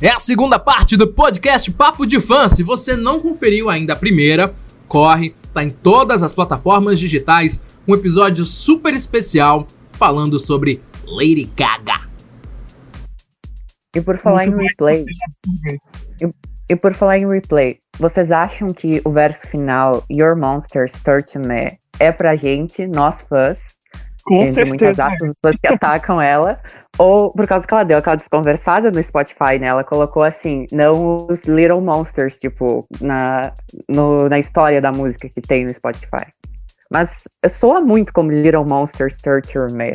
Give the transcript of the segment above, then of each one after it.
É a segunda parte do podcast Papo de Fã. Se você não conferiu ainda a primeira, corre, tá em todas as plataformas digitais. Um episódio super especial falando sobre Lady Gaga. E por falar em replay. E, e por falar em replay, vocês acham que o verso final, Your Monsters Torture Me, é pra gente, nós fãs? Com certeza. muitas aspas, pessoas que atacam ela, ou por causa que ela deu aquela desconversada no Spotify, né? Ela colocou assim, não os Little Monsters, tipo, na, no, na história da música que tem no Spotify. Mas soa muito como Little Monsters Torture Me.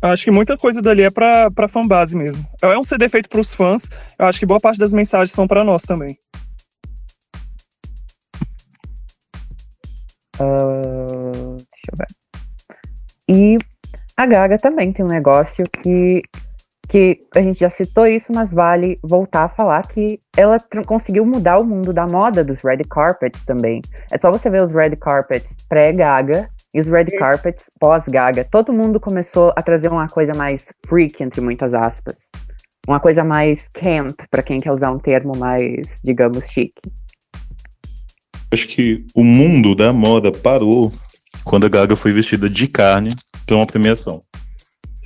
Acho que muita coisa dali é pra, pra fanbase mesmo. É um CD feito pros fãs. Eu acho que boa parte das mensagens são para nós também. Uh, deixa eu ver. E a Gaga também tem um negócio que, que a gente já citou isso, mas vale voltar a falar que ela conseguiu mudar o mundo da moda dos red carpets também. É só você ver os red carpets pré-Gaga e os red carpets pós-Gaga. Todo mundo começou a trazer uma coisa mais freak, entre muitas aspas. Uma coisa mais camp, para quem quer usar um termo mais, digamos, chique. Acho que o mundo da moda parou quando a Gaga foi vestida de carne para uma premiação.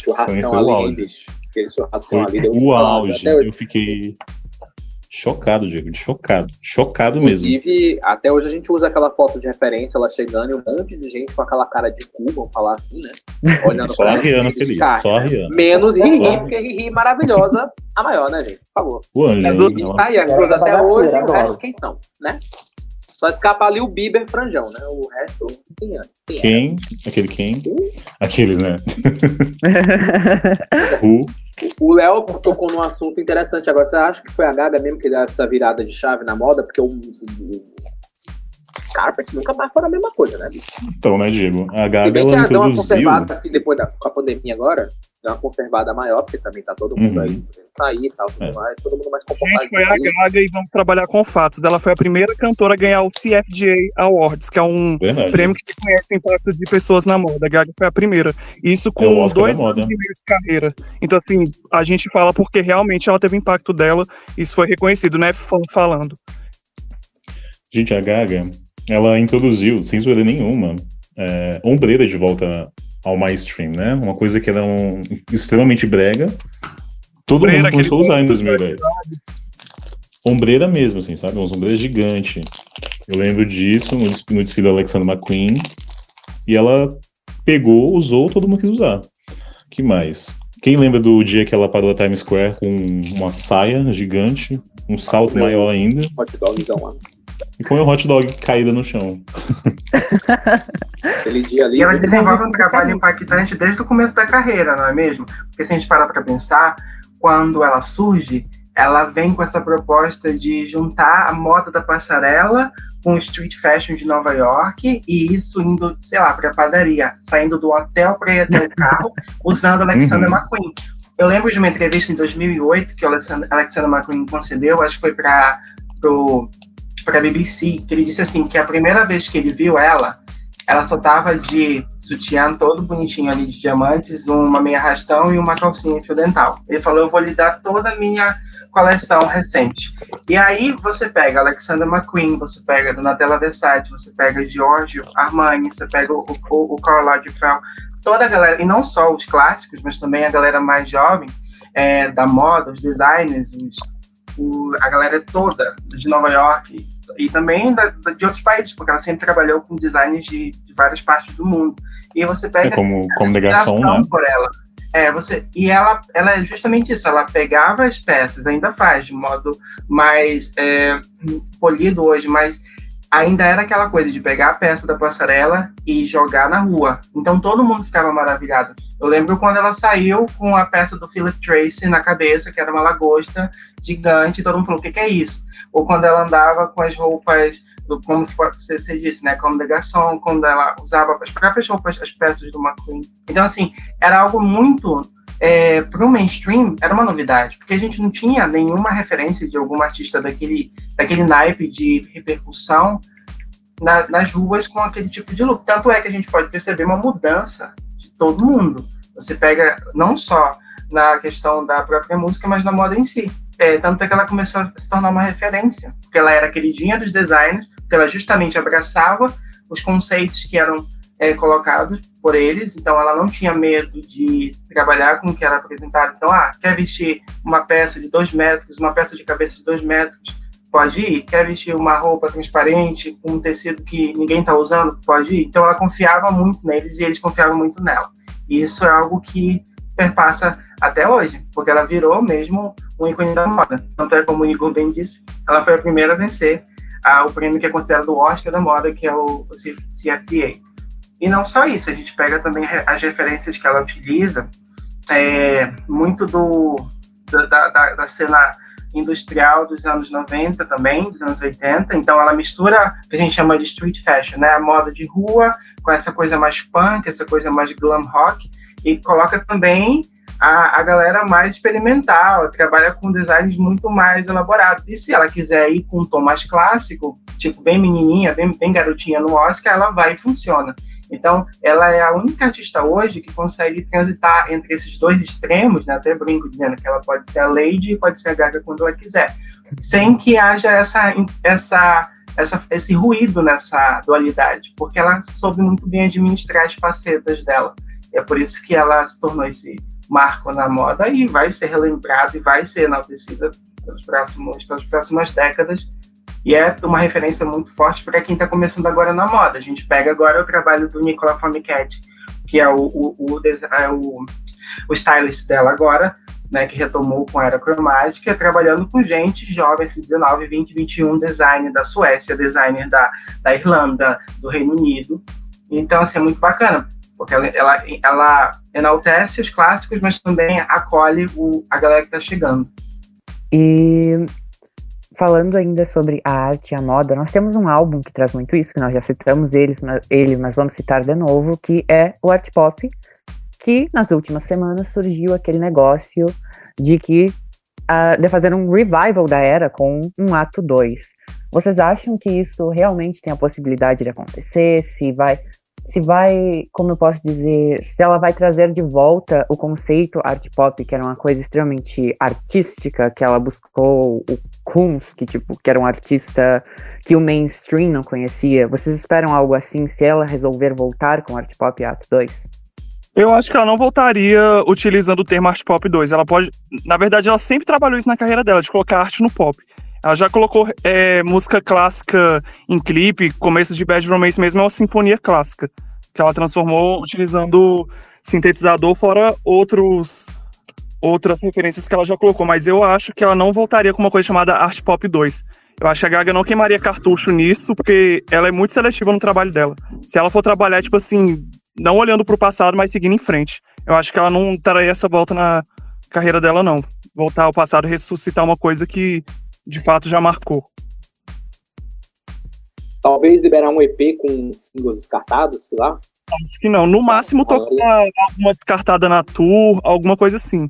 Churrascão ali, auge. bicho. Aquele churrascão foi ali deu o auge. Eu fiquei chocado, Diego, chocado. Chocado mesmo. Inclusive, até hoje a gente usa aquela foto de referência, ela chegando e um monte de gente com aquela cara de cu, vamos falar assim, né? Olhando só a Rihanna feliz, só a Rihanna. Menos Riri, porque Riri maravilhosa, a maior, né, gente? Por favor. O anjo. As outras tá aí, até hoje, e o resto quem são, né? Só escapa ali o Bieber franjão, né? O resto, quem é? Quem? quem? Aquele quem? Uh? Aqueles, né? uh. O Léo tocou num assunto interessante agora. Você acha que foi a Gaga mesmo que deu essa virada de chave na moda? Porque o, o Carpet nunca mais foi a mesma coisa, né? Então, né, Diego? A Gaga Se bem que ela deu uma conservada assim depois da com a pandemia agora, deu uma conservada maior, porque também tá todo mundo uhum. aí sair e tal, tudo é. mais, todo mundo mais comportado. Gente, foi a Gaga e vamos trabalhar com fatos. Ela foi a primeira cantora a ganhar o CFGA Awards, que é um Verdade. prêmio que reconhece o impacto de pessoas na moda. A Gaga foi a primeira. Isso com é dois anos e meio de carreira. Então, assim, a gente fala porque realmente ela teve impacto dela, isso foi reconhecido, né? Falando. Gente, a Gaga, ela introduziu, sem zoeira nenhuma, é, ombreira de volta ao mainstream, né? Uma coisa que era um, extremamente brega. Todo ombreira, mundo começou a usar em 2010. Ombreira mesmo, assim, sabe? Uma ombreira gigante. Eu lembro disso no, no desfile da Alexander McQueen. E ela pegou, usou, todo mundo quis usar. que mais? Quem lembra do dia que ela parou a Times Square com uma saia gigante, um salto ah, maior ainda? Hot dogzão lá. E com o hot dog caída no chão. Aquele dia ali. E ela desenvolve um trabalho impactante desde o começo da carreira, não é mesmo? Porque se a gente parar para pensar, quando ela surge, ela vem com essa proposta de juntar a moda da passarela com o street fashion de Nova York e isso indo, sei lá, para a padaria, saindo do hotel para ir até o carro, usando Alexander uhum. McQueen. Eu lembro de uma entrevista em 2008 que o Alexander, Alexander McQueen concedeu, acho que foi para para a BBC, que ele disse assim que a primeira vez que ele viu ela, ela só tava de sutiã todo bonitinho ali de diamantes, uma meia rastão e uma calcinha fio dental. Ele falou, eu vou lhe dar toda a minha coleção recente. E aí você pega Alexander McQueen, você pega Donatella Versace, você pega Giorgio Armani, você pega o, o, o toda a galera, e não só os clássicos, mas também a galera mais jovem é, da moda, os designers, os, o, a galera toda de Nova York e também da, de outros países, porque ela sempre trabalhou com designers de, de várias partes do mundo. E você pega é como, como negação, né? por ela. É, você, e ela, ela é justamente isso, ela pegava as peças, ainda faz de modo mais é, polido hoje, mas ainda era aquela coisa de pegar a peça da passarela e jogar na rua. Então todo mundo ficava maravilhado. Eu lembro quando ela saiu com a peça do Philip Tracy na cabeça, que era uma lagosta gigante, todo mundo falou: o que, que é isso? Ou quando ela andava com as roupas, como você, disse, né? Como negação, quando ela usava as próprias roupas, as peças do McQueen. Então, assim, era algo muito. É, para o mainstream era uma novidade, porque a gente não tinha nenhuma referência de algum artista daquele, daquele naipe de repercussão na, nas ruas com aquele tipo de look. Tanto é que a gente pode perceber uma mudança de todo mundo. Você pega não só na questão da própria música, mas na moda em si. É, tanto é que ela começou a se tornar uma referência, porque ela era queridinha dos designers, porque ela justamente abraçava os conceitos que eram é, colocados por eles, então ela não tinha medo de trabalhar com o que era apresentado. Então, ah, quer vestir uma peça de dois metros, uma peça de cabeça de dois metros, pode ir. Quer vestir uma roupa transparente com um tecido que ninguém está usando, pode ir. Então ela confiava muito neles e eles confiavam muito nela. E isso é algo que perpassa até hoje, porque ela virou mesmo um ícone da moda. Tanto é como o Igor bem disse, ela foi a primeira a vencer o prêmio que é considerado o Oscar da moda, que é o, o CFDA. E não só isso, a gente pega também as referências que ela utiliza, é, muito do, da, da, da cena industrial dos anos 90 também, dos anos 80. Então ela mistura o que a gente chama de street fashion, né? A moda de rua com essa coisa mais punk, essa coisa mais glam rock e coloca também a, a galera mais experimental, trabalha com designs muito mais elaborados. E se ela quiser ir com um tom mais clássico, tipo bem menininha, bem, bem garotinha no Oscar, ela vai e funciona. Então, ela é a única artista hoje que consegue transitar entre esses dois extremos, né? até brinco dizendo que ela pode ser a Lady e pode ser a Gaga quando ela quiser, sem que haja essa, essa, essa, esse ruído nessa dualidade, porque ela soube muito bem administrar as facetas dela. E é por isso que ela se tornou esse marco na moda e vai ser relembrada e vai ser enaltecida pelos próximos, pelas próximas décadas e é uma referência muito forte para quem está começando agora na moda. A gente pega agora o trabalho do Nicola Formicat, que é o, o, o, é o, o stylist dela agora, né, que retomou com a era cromática, trabalhando com gente jovem, 19, 20, 21, designer da Suécia, designer da, da Irlanda, do Reino Unido. Então, assim, é muito bacana, porque ela, ela, ela enaltece os clássicos, mas também acolhe o, a galera que está chegando. E falando ainda sobre a arte e a moda, nós temos um álbum que traz muito isso, que nós já citamos eles, ele, mas vamos citar de novo, que é o Art Pop, que nas últimas semanas surgiu aquele negócio de que uh, de fazer um revival da era com um ato 2. Vocês acham que isso realmente tem a possibilidade de acontecer? Se vai se vai, como eu posso dizer, se ela vai trazer de volta o conceito art pop, que era uma coisa extremamente artística, que ela buscou o Kunz, que tipo, que era um artista que o mainstream não conhecia. Vocês esperam algo assim se ela resolver voltar com art pop ato 2? Eu acho que ela não voltaria utilizando o termo art pop 2. Ela pode, na verdade, ela sempre trabalhou isso na carreira dela, de colocar arte no pop. Ela já colocou é, música clássica em clipe, começo de Bad Romance mesmo é uma sinfonia clássica, que ela transformou utilizando sintetizador, fora outros outras referências que ela já colocou, mas eu acho que ela não voltaria com uma coisa chamada Art Pop 2. Eu acho que a Gaga não queimaria cartucho nisso, porque ela é muito seletiva no trabalho dela. Se ela for trabalhar, tipo assim, não olhando pro passado, mas seguindo em frente. Eu acho que ela não traria essa volta na carreira dela, não. Voltar ao passado e ressuscitar uma coisa que de fato já marcou. Talvez liberar um EP com singles descartados, sei lá. Acho que não. No máximo tocar alguma descartada na tour, alguma coisa assim.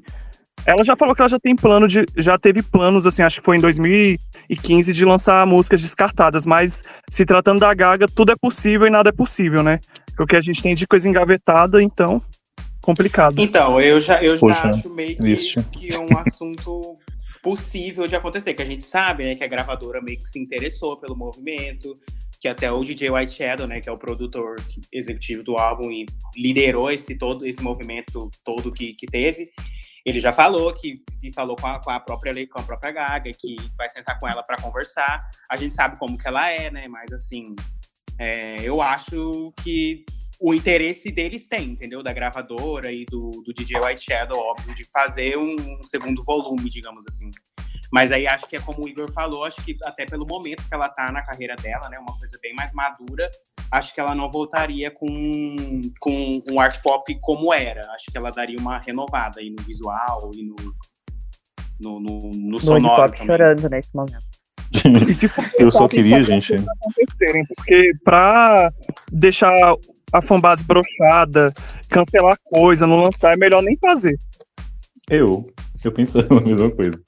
Ela já falou que ela já tem plano de. Já teve planos, assim, acho que foi em 2015, de lançar músicas descartadas, mas se tratando da Gaga, tudo é possível e nada é possível, né? O que a gente tem de coisa engavetada, então. Complicado. Então, eu já, eu já acho meio que, que é um assunto possível de acontecer, que a gente sabe, né, que a gravadora meio que se interessou pelo movimento, que até o DJ White Shadow, né, que é o produtor executivo do álbum e liderou esse todo esse movimento todo que, que teve, ele já falou que e falou com a, com a própria com a própria Gaga que vai sentar com ela para conversar. A gente sabe como que ela é, né? Mas assim, é, eu acho que o interesse deles tem, entendeu? Da gravadora e do, do DJ White Shadow, óbvio, de fazer um, um, segundo volume, digamos assim. Mas aí acho que é como o Igor falou, acho que até pelo momento que ela tá na carreira dela, né? Uma coisa bem mais madura, acho que ela não voltaria com, com um art pop como era. Acho que ela daria uma renovada aí no visual e no, no, no, no sonoro. pop chorando nesse momento. eu só queria, gente. Porque pra deixar a fanbase brochada, cancelar coisa, não lançar, é melhor nem fazer. Eu, eu penso a mesma coisa.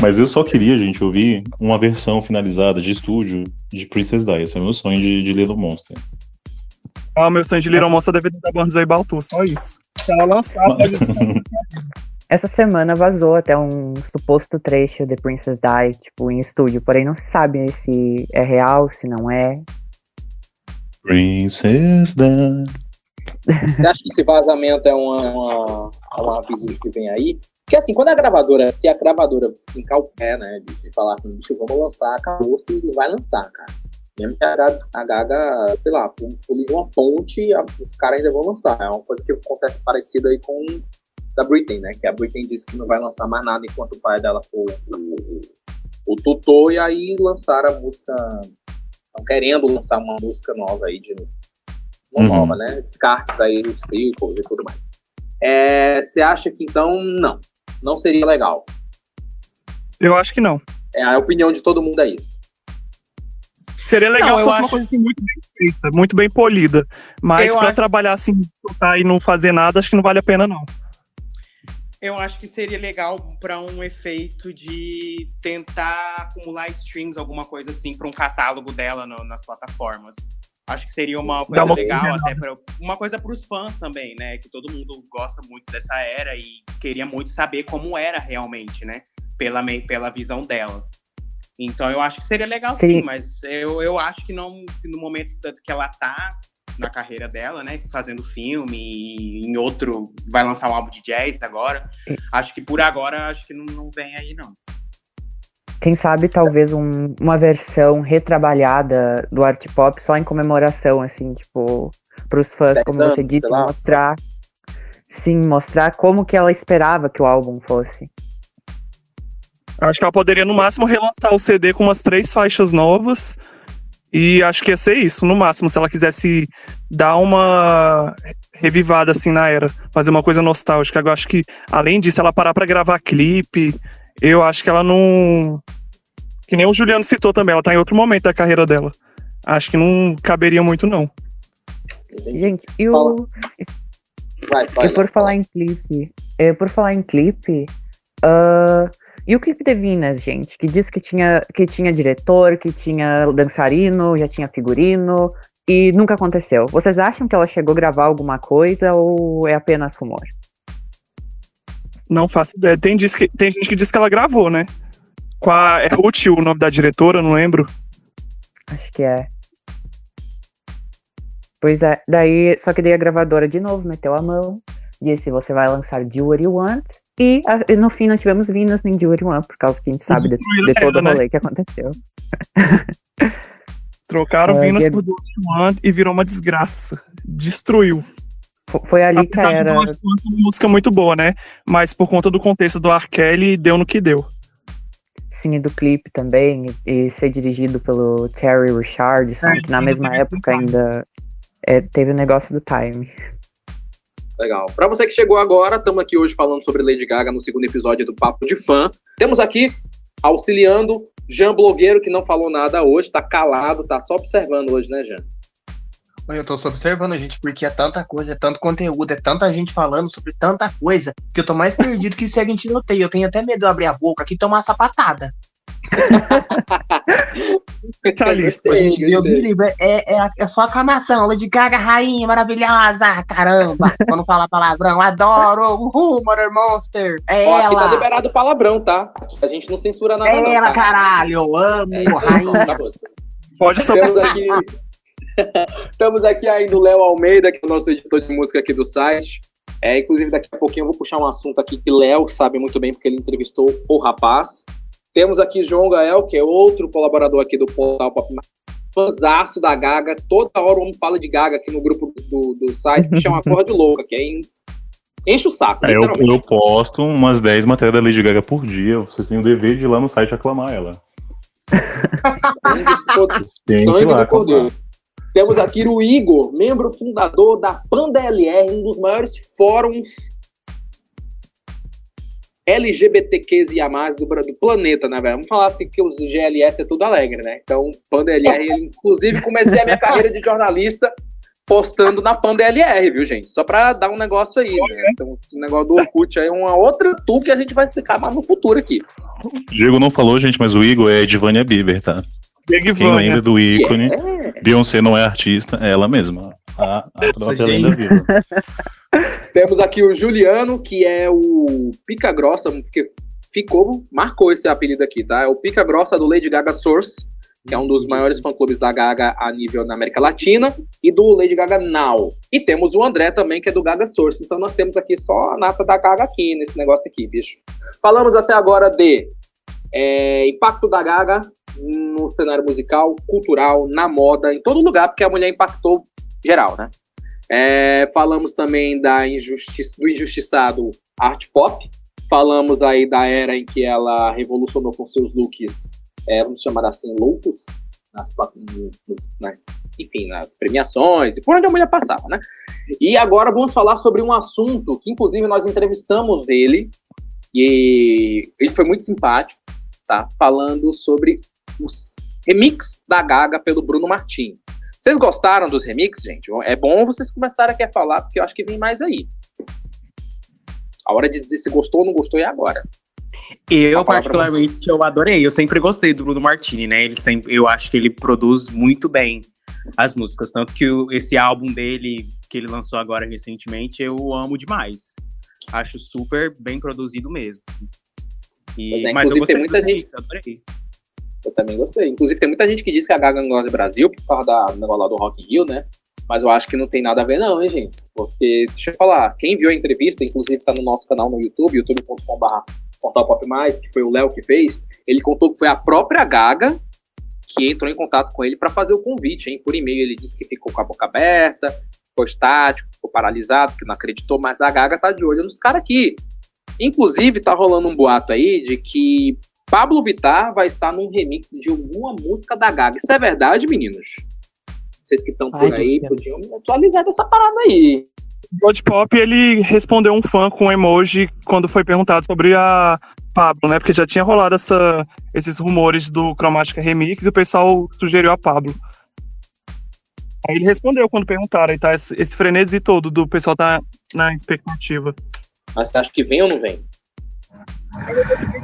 Mas eu só queria, gente, ouvir uma versão finalizada de estúdio de Princess Di. Esse é o meu sonho de, de Little Monster. Ah, meu sonho de Little Monster deve da Banzai Baltu, só isso. Se ela lançar, pode essa semana vazou até um suposto trecho de Princess Die, tipo, em estúdio, porém não se sabe se é real, se não é. Princess Die. Você acha que esse vazamento é uma, uma, um aviso que vem aí? Porque assim, quando a gravadora, se a gravadora fincar o pé, né, de falar assim, bicho, vamos lançar, acabou-se, vai lançar, cara. Mesmo que a, a Gaga, sei lá, pulir uma ponte, a, os caras ainda vão lançar. É uma coisa que acontece parecida aí com da Britney, né? Que a Britney disse que não vai lançar mais nada enquanto o pai dela for o, o, o tutor, e aí lançaram a música. Estão querendo lançar uma música nova aí de uma uhum. nova, né? Descartes aí os círculos e tudo mais. É, você acha que então não? Não seria legal? Eu acho que não. É a opinião de todo mundo é isso. Seria legal não, se fosse acho... uma coisa assim, muito bem feita, muito bem polida. Mas para acho... trabalhar assim, e não fazer nada, acho que não vale a pena, não. Eu acho que seria legal para um efeito de tentar acumular streams, alguma coisa assim, para um catálogo dela no, nas plataformas. Acho que seria uma coisa uma legal, coisa até pra, uma coisa para os fãs também, né? Que todo mundo gosta muito dessa era e queria muito saber como era realmente, né? Pela, pela visão dela. Então eu acho que seria legal sim, sim mas eu, eu acho que não no momento que ela tá na carreira dela, né? Fazendo filme e em outro vai lançar um álbum de jazz agora. Acho que por agora acho que não, não vem aí não. Quem sabe talvez um, uma versão retrabalhada do art pop só em comemoração, assim, tipo, pros fãs, como você disse, mostrar. Sim, mostrar como que ela esperava que o álbum fosse. Acho que ela poderia no máximo relançar o CD com umas três faixas novas e acho que ia ser isso, no máximo, se ela quisesse dar uma revivada assim na era, fazer uma coisa nostálgica. Eu acho que, além disso, ela parar para gravar clipe, eu acho que ela não. Que nem o Juliano citou também, ela tá em outro momento da carreira dela. Acho que não caberia muito, não. Gente, e o. Vai, vai, e por falar em clipe, é, por falar em clipe, uh, e o clipe de Vinas, gente, que diz que tinha, que tinha diretor, que tinha dançarino, já tinha figurino, e nunca aconteceu. Vocês acham que ela chegou a gravar alguma coisa ou é apenas rumor? Não faço ideia. Tem, diz que, tem gente que diz que ela gravou, né? Com a, é Ruth o nome da diretora, não lembro. Acho que é. Pois é, daí, só que daí a gravadora de novo meteu a mão, disse: você vai lançar Do What You Want, e, no fim não tivemos Venus nem One, por causa que a gente sabe de, de todo o né? rolê né? que aconteceu. Trocaram uh, Venus por Jewelry One e virou uma desgraça. Destruiu. Foi ali Apesar que era. De uma música muito boa, né? Mas por conta do contexto do R. Kelly, deu no que deu. Sim, e do clipe também, e ser dirigido pelo Terry Richardson, é, que na mesma época ainda é, teve o negócio do time. Legal. Para você que chegou agora, estamos aqui hoje falando sobre Lady Gaga no segundo episódio do Papo de Fã. Temos aqui auxiliando Jean Blogueiro, que não falou nada hoje, tá calado, tá só observando hoje, né, Jean? Eu tô só observando, gente, porque é tanta coisa, é tanto conteúdo, é tanta gente falando sobre tanta coisa, que eu tô mais perdido que segue em tiroteio. Eu tenho até medo de abrir a boca aqui e tomar uma sapatada. Especialista. Gente, Deus me livre. É, é, é só aclamação. Lady Gaga, rainha maravilhosa. Caramba. Quando fala palavrão, adoro. Uhul, Mother Monster. É Ó, ela. Aqui tá liberado palavrão, tá? A gente não censura nada. É não, ela, tá? caralho. Eu amo, é, rainha. Tá Pode só Estamos aqui, Estamos aqui ainda o Léo Almeida, que é o nosso editor de música aqui do site. É, inclusive, daqui a pouquinho eu vou puxar um assunto aqui que Léo sabe muito bem, porque ele entrevistou o rapaz. Temos aqui João Gael, que é outro colaborador aqui do portal Pop Fanzaço da Gaga. Toda hora o homem fala de Gaga aqui no grupo do, do site, que chama Corra de Louca, que é enche o saco. É, eu, eu posto umas 10 matérias da Lady Gaga por dia. Vocês têm o dever de ir lá no site aclamar ela. Tem que ir lá Temos aqui o Igor, membro fundador da Panda LR, um dos maiores fóruns LGBTQIA+, do, do planeta, né, velho? Vamos falar assim que os GLS é tudo alegre, né? Então, Panda LR, inclusive comecei a minha carreira de jornalista postando na Panda LR, viu, gente? Só pra dar um negócio aí, né? Então, o negócio do Orkut aí é uma outra tu que a gente vai explicar mais no futuro aqui. Diego não falou, gente, mas o Igor é de Vânia Bieber, tá? Quem lembra do ícone, yeah. Beyoncé não é artista, é ela mesma. A, a própria lenda viva. Temos aqui o Juliano, que é o pica grossa, porque ficou, marcou esse apelido aqui, tá? É o pica grossa do Lady Gaga Source, que é um dos maiores fã-clubes da Gaga a nível na América Latina, e do Lady Gaga Now. E temos o André também, que é do Gaga Source. Então nós temos aqui só a nata da Gaga aqui, nesse negócio aqui, bicho. Falamos até agora de é, impacto da Gaga no cenário musical, cultural, na moda, em todo lugar, porque a mulher impactou geral, né? É, falamos também da injusti do injustiçado art pop. Falamos aí da era em que ela revolucionou com seus looks, é, vamos chamar assim, loucos, nas, nas, enfim, nas premiações e por onde a mulher passava, né? E agora vamos falar sobre um assunto que, inclusive, nós entrevistamos ele e ele foi muito simpático, tá? Falando sobre os remix da Gaga pelo Bruno Martins. Vocês gostaram dos remixes, gente? É bom vocês começarem aqui a falar, porque eu acho que vem mais aí. A hora de dizer se gostou ou não gostou é agora. Eu, particularmente, eu adorei. Eu sempre gostei do Bruno Martini, né? Ele sempre, eu acho que ele produz muito bem as músicas. Tanto que o, esse álbum dele, que ele lançou agora recentemente, eu amo demais. Acho super bem produzido mesmo. E, é, mas eu gostei tem muita gente. Adorei. Eu também gostei. Inclusive, tem muita gente que diz que a Gaga não gosta do Brasil por causa da, negócio lá do Rock Rio, né? Mas eu acho que não tem nada a ver, não, hein, gente? Porque, deixa eu falar, quem viu a entrevista, inclusive tá no nosso canal no YouTube, youtube.com.br Pop Mais, que foi o Léo que fez, ele contou que foi a própria Gaga que entrou em contato com ele para fazer o convite, hein? Por e-mail ele disse que ficou com a boca aberta, ficou estático, ficou paralisado, que não acreditou, mas a Gaga tá de olho nos caras aqui. Inclusive, tá rolando um boato aí de que Pablo Vittar vai estar num remix de alguma música da Gaga. Isso é verdade, meninos? Vocês que estão por aí podiam me atualizar dessa parada aí. God Pop, ele respondeu um fã com um emoji quando foi perguntado sobre a Pablo, né? Porque já tinha rolado essa, esses rumores do Chromatica Remix e o pessoal sugeriu a Pablo. Aí ele respondeu quando perguntaram, e tá esse, esse frenesi todo do pessoal tá na expectativa. Mas você acha que vem ou não vem?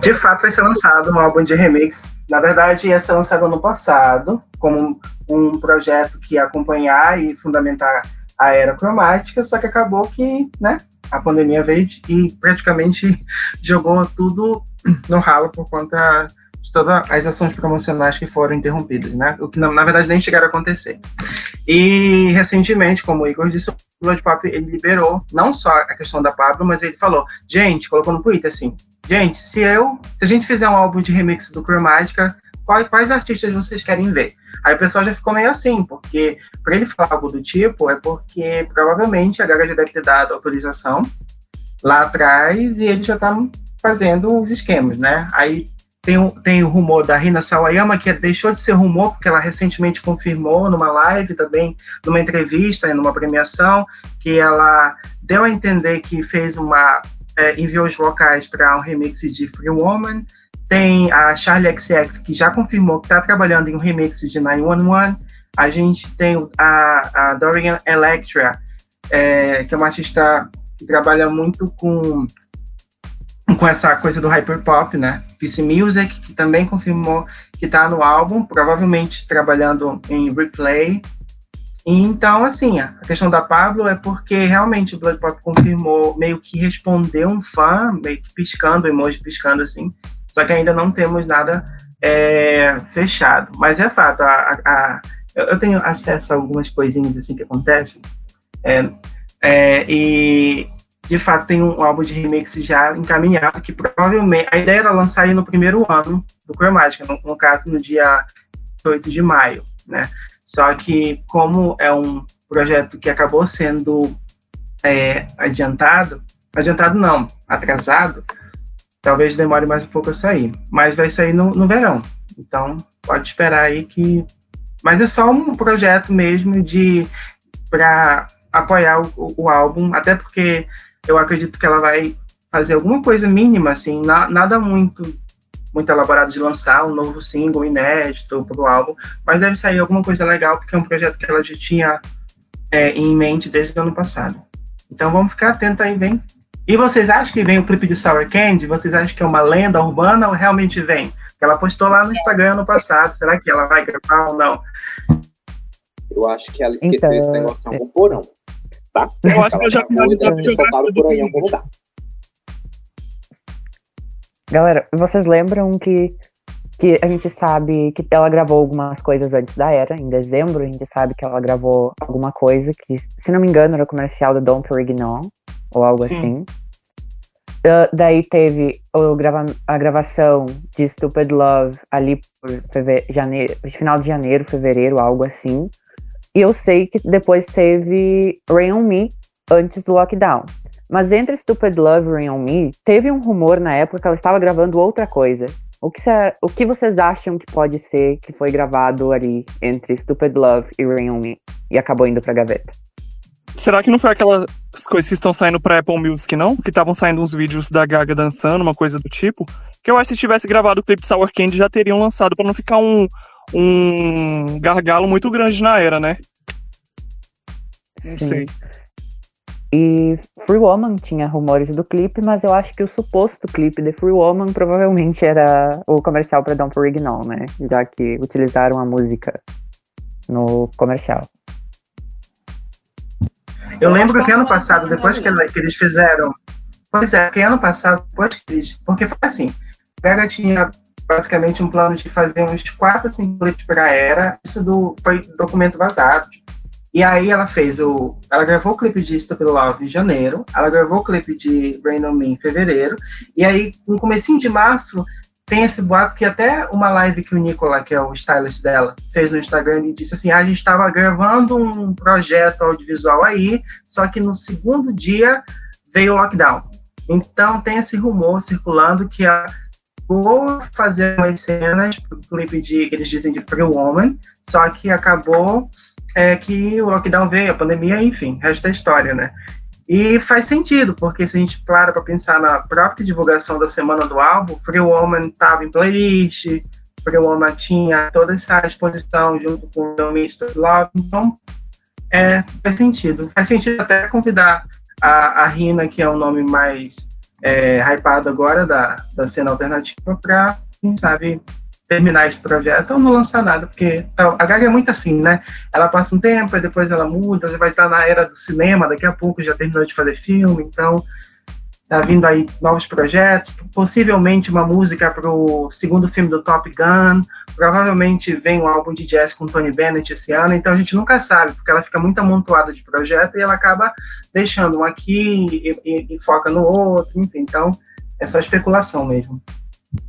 De fato, vai ser lançado um álbum de remix. Na verdade, ia ser lançado ano passado, como um projeto que ia acompanhar e fundamentar a era cromática, só que acabou que né, a pandemia veio e praticamente jogou tudo no ralo por conta de todas as ações promocionais que foram interrompidas, né? O que na, verdade nem chegaram a acontecer. E recentemente, como o Igor disse, o Blood Pop ele liberou não só a questão da Pablo, mas ele falou, gente, colocou no Twitter assim, gente, se eu, se a gente fizer um álbum de remix do Chromatica, quais, quais artistas vocês querem ver? Aí o pessoal já ficou meio assim, porque para ele falar algo do tipo, é porque provavelmente a Gaga já deve ter dado autorização lá atrás e eles já estão fazendo os esquemas, né? Aí tem, um, tem o rumor da Rina Sawayama, que deixou de ser rumor, porque ela recentemente confirmou numa live também, numa entrevista, numa premiação, que ela deu a entender que fez uma é, enviou os vocais para um remix de Free Woman. Tem a Charlie XX, que já confirmou que está trabalhando em um remix de 911. A gente tem a, a Dorian Electra, é, que é uma artista que trabalha muito com, com essa coisa do hyperpop, né? PC Music, que também confirmou que está no álbum, provavelmente trabalhando em replay. Então, assim, a questão da Pablo é porque realmente o Blood Pop confirmou, meio que respondeu um fã, meio que piscando, emoji piscando assim, só que ainda não temos nada é, fechado. Mas é fato, a, a, eu tenho acesso a algumas coisinhas assim que acontecem, é, é, e de fato tem um álbum de remix já encaminhado, que provavelmente a ideia era lançar aí no primeiro ano do Chromatica, no, no caso no dia 8 de maio, né? Só que, como é um projeto que acabou sendo é, adiantado, adiantado não, atrasado, talvez demore mais um pouco a sair. Mas vai sair no, no verão. Então, pode esperar aí que. Mas é só um projeto mesmo de para apoiar o, o, álbum, até porque eu acredito que ela vai fazer alguma coisa mínima, assim, na, nada muito muito elaborado de lançar um novo single inédito para o álbum, mas deve sair alguma coisa legal, porque é um projeto que ela já tinha é, em mente desde o ano passado. Então vamos ficar atento aí, vem. E vocês acham que vem o clipe de Sour Candy? Vocês acham que é uma lenda urbana ou realmente vem? Ela postou lá no Instagram ano passado, será que ela vai gravar ou não? Eu acho que ela esqueceu então, esse negócio em algum porão. Tá? Eu acho que eu já finalizou por aí em algum lugar. Galera, vocês lembram que, que a gente sabe que ela gravou algumas coisas antes da era, em dezembro, a gente sabe que ela gravou alguma coisa que, se não me engano, era comercial da Don't Perignon, ou algo Sim. assim. Uh, daí teve o grava a gravação de Stupid Love ali por janeiro, final de janeiro, fevereiro, algo assim. E eu sei que depois teve Rain on Me antes do lockdown. Mas entre Stupid Love e Rain on Me, teve um rumor na época que ela estava gravando outra coisa. O que, o que vocês acham que pode ser que foi gravado ali entre Stupid Love e Rain on Me e acabou indo pra gaveta? Será que não foi aquelas coisas que estão saindo pra Apple Music, não? Que estavam saindo uns vídeos da Gaga dançando, uma coisa do tipo? Que eu acho que se tivesse gravado o clipe Sour Candy já teriam lançado para não ficar um, um gargalo muito grande na era, né? Não Sim. sei. E Free Woman tinha rumores do clipe, mas eu acho que o suposto clipe de Free Woman provavelmente era o comercial para Don't Perignon, né? Já que utilizaram a música no comercial. Eu lembro que ano passado, depois que, eles fizeram. Pois é, que ano passado, depois que eles. Porque foi assim: Gaga tinha basicamente um plano de fazer uns 4 5 clipes para a era. Isso do, foi documento vazado. E aí ela fez o. Ela gravou o clipe de Stupid Love em janeiro, ela gravou o clipe de Rain on Me em fevereiro, e aí, no comecinho de março, tem esse boato que até uma live que o Nicola, que é o stylist dela, fez no Instagram e disse assim: ah, a gente estava gravando um projeto audiovisual aí, só que no segundo dia veio o lockdown. Então tem esse rumor circulando que a vou fazer umas cenas pro clipe de que eles dizem de Free Woman, só que acabou é, que o lockdown veio, a pandemia, enfim, resto da história, né? E faz sentido, porque se a gente para para pensar na própria divulgação da semana do álbum, Free Woman estava em playlist, Free Woman tinha toda essa exposição junto com o Mr. Love, então é, faz sentido. Faz sentido até convidar a, a Rina, que é o nome mais é, hypado agora da, da cena alternativa, para, quem sabe, terminar esse projeto ou não lançar nada, porque a Gaga é muito assim, né? Ela passa um tempo, e depois ela muda, já vai estar na era do cinema, daqui a pouco já terminou de fazer filme, então tá vindo aí novos projetos, possivelmente uma música para o segundo filme do Top Gun, provavelmente vem um álbum de jazz com Tony Bennett esse ano, então a gente nunca sabe, porque ela fica muito amontoada de projeto e ela acaba deixando um aqui e, e, e foca no outro, enfim, então é só especulação mesmo.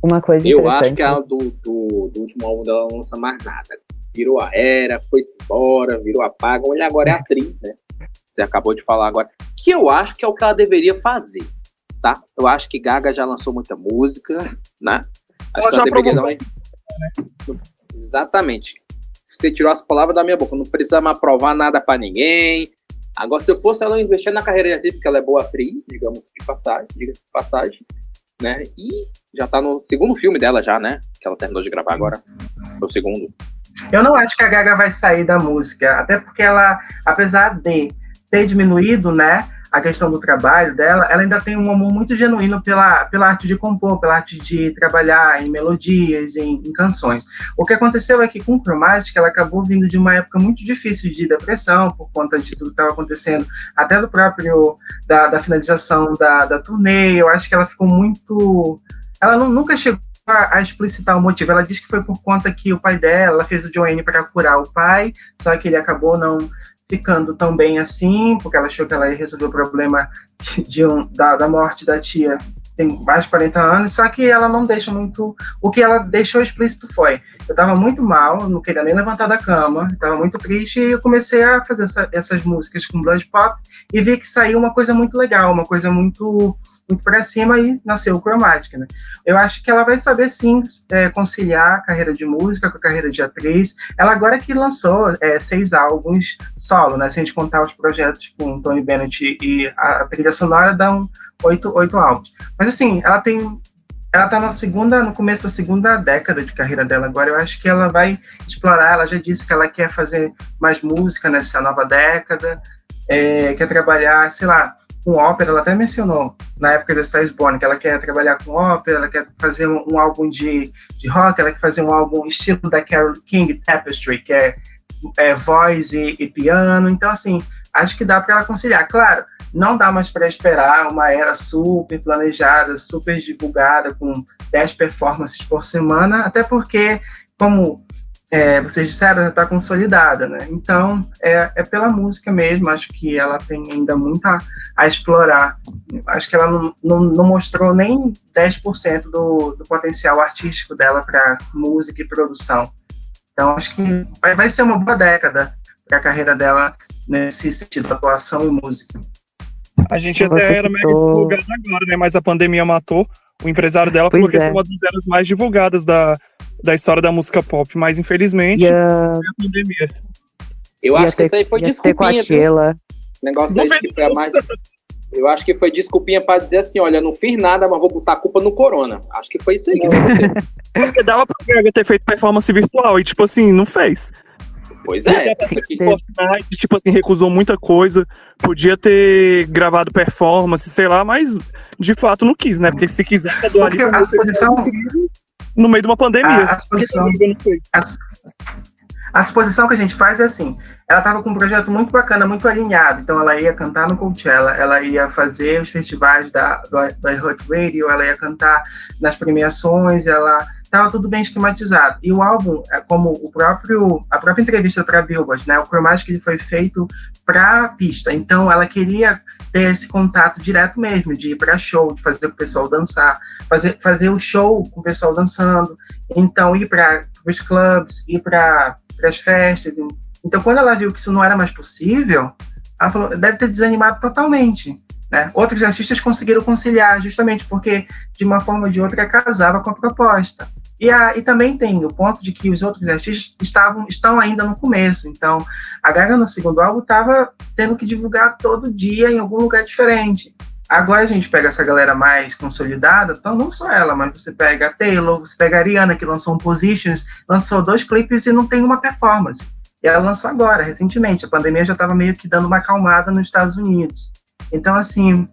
Uma coisa Eu acho que a do, do, do, último álbum dela não lança mais nada. Virou a era, foi-se embora, virou a paga. Olha, agora é atriz, né? Você acabou de falar agora. Que eu acho que é o que ela deveria fazer, tá? Eu acho que Gaga já lançou muita música, né? Acho ela já deveria dar né? Exatamente. Você tirou as palavras da minha boca. Não precisa mais provar nada para ninguém. Agora, se eu fosse ela investir na carreira de atriz, porque ela é boa atriz, digamos de passagem, diga de passagem, né? E já tá no segundo filme dela já, né? Que ela terminou de gravar agora. Foi o segundo. Eu não acho que a Gaga vai sair da música, até porque ela, apesar de ter diminuído, né, a questão do trabalho dela, ela ainda tem um amor muito genuíno pela, pela arte de compor, pela arte de trabalhar em melodias, em, em canções. O que aconteceu é que com Chromatic, ela acabou vindo de uma época muito difícil de depressão, por conta de tudo que estava acontecendo, até do próprio, da, da finalização da, da turnê, eu acho que ela ficou muito... Ela não, nunca chegou a, explicitar o motivo. Ela disse que foi por conta que o pai dela fez o Joanne para curar o pai, só que ele acabou não ficando tão bem assim, porque ela achou que ela ia resolver o problema de um, da, da morte da tia tem mais de 40 anos, só que ela não deixa muito. O que ela deixou explícito foi: eu estava muito mal, não queria nem levantar da cama, estava muito triste, e eu comecei a fazer essa, essas músicas com blood pop e vi que saiu uma coisa muito legal, uma coisa muito muito para cima e nasceu o Chromatic, né? Eu acho que ela vai saber sim é, conciliar a carreira de música com a carreira de atriz. Ela agora que lançou é, seis álbuns solo, né? Se a gente contar os projetos com Tony Bennett e a trilha sonora, dão oito, oito álbuns. Mas assim, ela tem ela tá na segunda, no começo da segunda década de carreira dela agora. Eu acho que ela vai explorar. Ela já disse que ela quer fazer mais música nessa nova década, é, quer trabalhar, sei lá, com ópera, ela até mencionou na época da Star Born que ela quer trabalhar com ópera, ela quer fazer um, um, álbum de, de rock, ela quer fazer um álbum estilo da Carole King Tapestry, que é é, voz e, e piano. Então, assim, acho que dá para ela conciliar. Claro, não dá mais para esperar uma era super planejada, super divulgada, com 10 performances por semana, até porque, como é, vocês disseram, já está consolidada, né? Então, é, é, pela música mesmo, acho que ela tem ainda muito a, a explorar. Acho que ela não, não, não mostrou nem 10% do, do potencial artístico dela para música e produção. Então, acho que vai, vai ser uma boa década para a carreira dela nesse sentido, atuação e música. A gente até era citou... mega divulgado agora, né? Mas a pandemia matou. O empresário dela falou que é. é uma das eras mais divulgadas da, da história da música pop, mas infelizmente yeah. a pandemia. Eu ia acho ter, que isso aí foi desculpinha. Negócio aí que foi mais. Eu acho que foi desculpinha para dizer assim, olha, não fiz nada, mas vou botar a culpa no corona. Acho que foi isso aí que Porque dava pra ter feito performance virtual e, tipo assim, não fez. Pois é. Fortnite, tipo assim, recusou muita coisa. Podia ter gravado performance, sei lá, mas de fato não quis, né? Porque se quiser, Dua Lipa a posição... no meio de uma pandemia. A, a, exposição, a, a suposição que a gente faz é assim: ela estava com um projeto muito bacana, muito alinhado. Então, ela ia cantar no Coachella, ela ia fazer os festivais da, do, do Hot Radio, ela ia cantar nas premiações, ela estava tudo bem esquematizado. E o álbum, é como o próprio a própria entrevista para Billboard, né, o Chromatic ele foi feito para pista. Então, ela queria ter esse contato direto mesmo, de ir para show, de fazer o pessoal dançar, fazer fazer o show com o pessoal dançando. Então, ir para os clubs, ir para as festas. Então, quando ela viu que isso não era mais possível, ela falou, deve ter desanimado totalmente. Né? Outros artistas conseguiram conciliar, justamente porque, de uma forma ou de outra, casava com a proposta. E, a, e também tem o ponto de que os outros artistas estavam, estão ainda no começo. Então, a Gaga, no segundo álbum, estava tendo que divulgar todo dia em algum lugar diferente. Agora a gente pega essa galera mais consolidada, então não só ela, mas você pega a Taylor, você pega a Ariana, que lançou um Positions, lançou dois clipes e não tem uma performance. E ela lançou agora, recentemente. A pandemia já estava meio que dando uma acalmada nos Estados Unidos. Então, assim,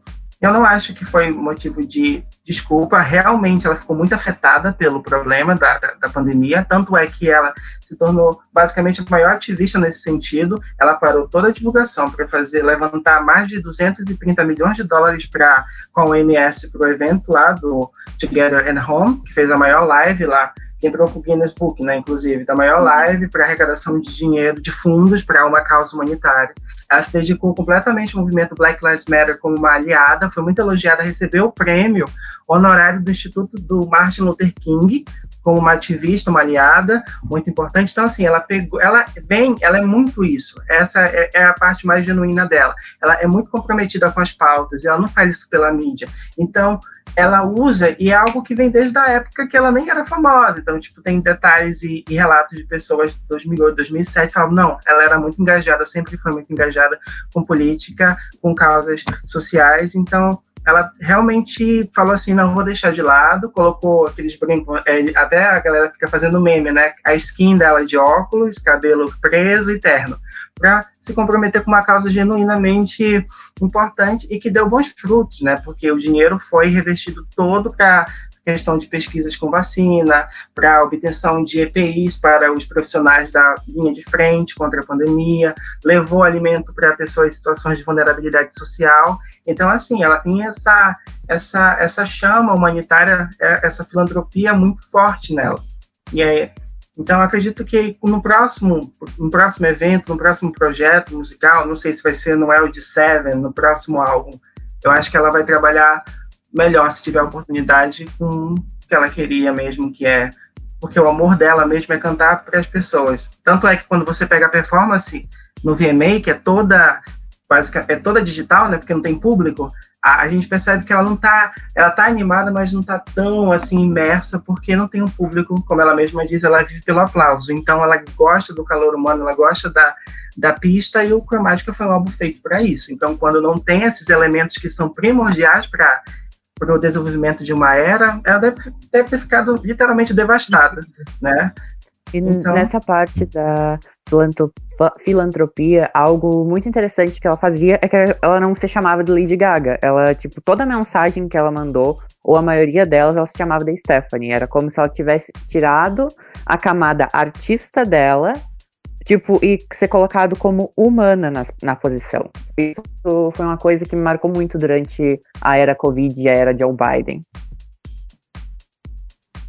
eu não acho que foi motivo de desculpa. Realmente, ela ficou muito afetada pelo problema da, da, da, pandemia. Tanto é que ela se tornou basicamente a maior ativista nesse sentido. Ela parou toda a divulgação para fazer levantar mais de 230 milhões de dólares para com a OMS para o evento lá do Together and Home, que fez a maior live lá entrou para o Guinness Book, né, inclusive, da maior live para arrecadação de dinheiro de fundos para uma causa humanitária. Ela se dedicou completamente ao movimento Black Lives Matter como uma aliada, foi muito elogiada, recebeu o prêmio honorário do Instituto do Martin Luther King como uma ativista, uma aliada, muito importante. Então, assim, ela pegou, ela vem, ela é muito isso. Essa é, é, a parte mais genuína dela. Ela é muito comprometida com as pautas e ela não faz isso pela mídia. Então, ela usa e é algo que vem desde a época que ela nem era famosa. Então, tipo, tem detalhes e, e relatos de pessoas de 2008, 2007 que falam, não, ela era muito engajada, sempre foi muito engajada com política, com causas sociais. Então, ela realmente falou assim, não vou deixar de lado, colocou aqueles brincos, é, até a galera fica fazendo meme, né? A skin dela de óculos, cabelo preso e terno, para se comprometer com uma causa genuinamente importante e que deu bons frutos, né? Porque o dinheiro foi revestido todo para questão de pesquisas com vacina, para obtenção de EPIs para os profissionais da linha de frente contra a pandemia, levou alimento para pessoas em situações de vulnerabilidade social. Então, assim, ela tem essa, essa, essa chama humanitária, é, essa filantropia muito forte nela. E aí, então, acredito que no próximo, no próximo evento, no próximo projeto musical, não sei se vai ser no LD Seven, no próximo álbum, eu acho que ela vai trabalhar melhor se tiver oportunidade com o que ela queria mesmo, que é porque o amor dela mesmo é cantar para as pessoas. Tanto é que quando você pega a performance no VMA, que é toda básica, é toda digital, né, porque não tem público, a, a, gente percebe que ela não tá, ela tá animada, mas não tá tão assim imersa porque não tem um público, como ela mesma diz, ela vive pelo aplauso. Então ela gosta do calor humano, ela gosta da, da pista e o Chromatica foi um álbum feito para isso. Então quando não tem esses elementos que são primordiais para para o desenvolvimento de uma era, ela deve, deve ter ficado literalmente devastada, né? E então... nessa parte da filantropia, algo muito interessante que ela fazia é que ela não se chamava de Lady Gaga. Ela, tipo, toda a mensagem que ela mandou, ou a maioria delas, ela se chamava de Stephanie. Era como se ela tivesse tirado a camada artista dela tipo, e ser colocado como humana na, na posição. Isso foi uma coisa que me marcou muito durante a era Covid e a era Joe Biden.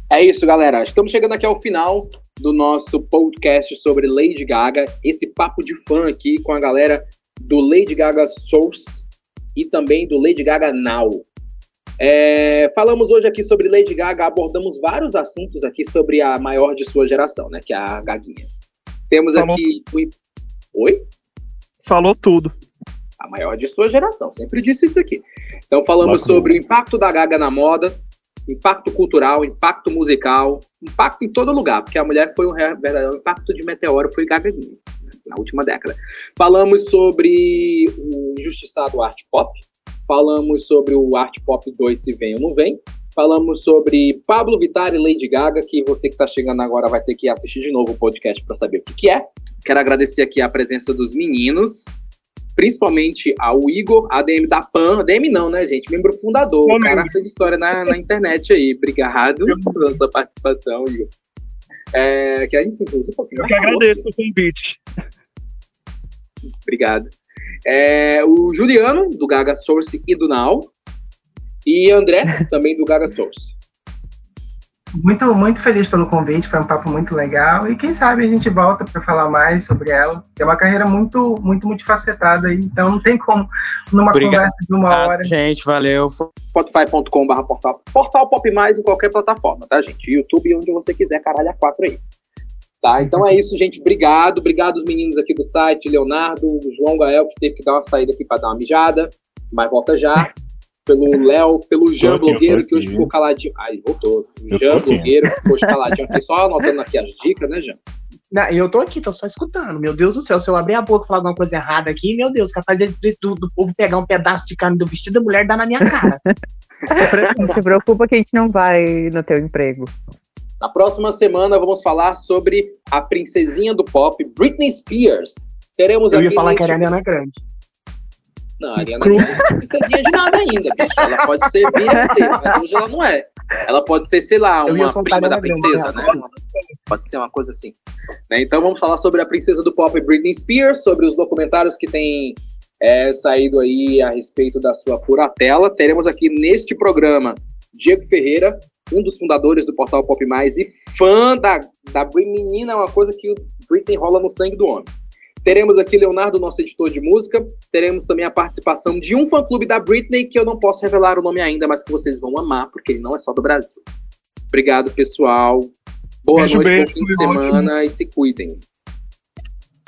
É isso, galera. Estamos chegando aqui ao final do nosso podcast sobre Lady Gaga. Esse papo de fã aqui com a galera do Lady Gaga Source e também do Lady Gaga Now. É, falamos hoje aqui sobre Lady Gaga, abordamos vários assuntos aqui sobre a maior de sua geração, né? Que é a Gaguinha. Temos Falou. aqui. Oi? Falou tudo. A maior de sua geração, sempre disse isso aqui. Então falamos sobre o impacto da Gaga na moda, impacto cultural, impacto musical, impacto em todo lugar, porque a mulher foi um verdadeiro impacto de meteoro, foi Gaguinha, né, na última década. Falamos sobre o injustiçado art pop, falamos sobre o Art Pop 2 se vem ou não vem, falamos sobre Pablo Vittar e Lady Gaga, que você que está chegando agora vai ter que assistir de novo o podcast para saber o que, que é. Quero agradecer aqui a presença dos meninos, principalmente ao Igor, ADM da PAN, ADM não, né, gente? Membro fundador. o cara fez história na, na internet aí. Obrigado pela sua participação, Igor. É, que a gente, um pouquinho. Eu que agradeço o convite. Obrigado. É, o Juliano, do Gaga Source e do Now. E André, também do Gaga Source. Muito, muito feliz pelo convite, foi um papo muito legal. E quem sabe a gente volta para falar mais sobre ela. É uma carreira muito, muito multifacetada, então não tem como, numa Obrigado. conversa de uma hora. Gente, valeu. Spotify.com.br portal, portal Pop Mais em qualquer plataforma, tá, gente? YouTube, onde você quiser, caralho, a quatro aí. Tá, então é isso, gente. Obrigado. Obrigado os meninos aqui do site, Leonardo, João Gael, que teve que dar uma saída aqui para dar uma mijada, mas volta já. Pelo Léo, pelo Jean Blogueiro, que hoje ficou caladinho. Ai, voltou. O Jean Blogueiro, que ficou caladinho aqui, só anotando aqui as dicas, né, Jean? Não, eu tô aqui, tô só escutando. Meu Deus do céu, se eu abrir a boca e falar alguma coisa errada aqui, meu Deus, capaz de, do, do povo pegar um pedaço de carne do vestido da mulher e dar na minha cara. não se preocupa que a gente não vai no teu emprego. Na próxima semana vamos falar sobre a princesinha do pop, Britney Spears. Teremos Eu ia falar que era a Ariana Grande. Não, a Ariana Grande não é princesinha de nada ainda, bicho. Ela pode ser vir ser, mas hoje ela não é. Ela pode ser, sei lá, uma prima da princesa, grande, né? Pode ser uma coisa assim. Né? Então vamos falar sobre a princesa do pop, Britney Spears, sobre os documentários que tem é, saído aí a respeito da sua curatela. Teremos aqui neste programa Diego Ferreira, um dos fundadores do portal Pop Mais e fã da, da Menina, é uma coisa que o Britney rola no sangue do homem. Teremos aqui Leonardo, nosso editor de música. Teremos também a participação de um fã-clube da Britney, que eu não posso revelar o nome ainda, mas que vocês vão amar, porque ele não é só do Brasil. Obrigado, pessoal. Boa beijo, noite, beijo, bom fim de semana ótimo. e se cuidem.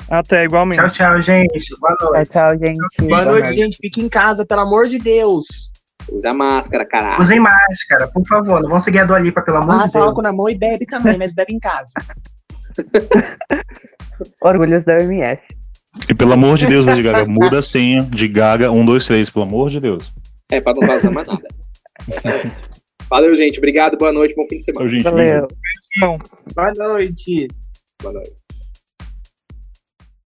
Até, igualmente. Tchau, tchau, gente. Boa noite. Tchau, tchau, gente. Boa, Boa noite, noite, gente. Fique em casa, pelo amor de Deus. Usa máscara, caralho. Usem máscara, por favor. Não vão seguir a Dua Lipa, pelo amor de Deus. álcool na mão e bebe também, mas bebe em casa. Orgulhos da OMS. E pelo amor de Deus, Lady Gaga, muda a senha de Gaga 123, pelo amor de Deus. É, pra não vazar mais nada. Valeu, gente. Obrigado, boa noite, bom fim de semana. Valeu. Boa noite. Boa noite.